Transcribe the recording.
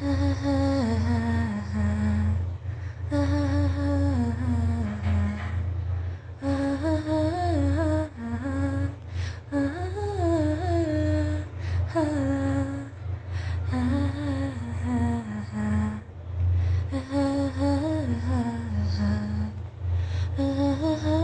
Uh-huh.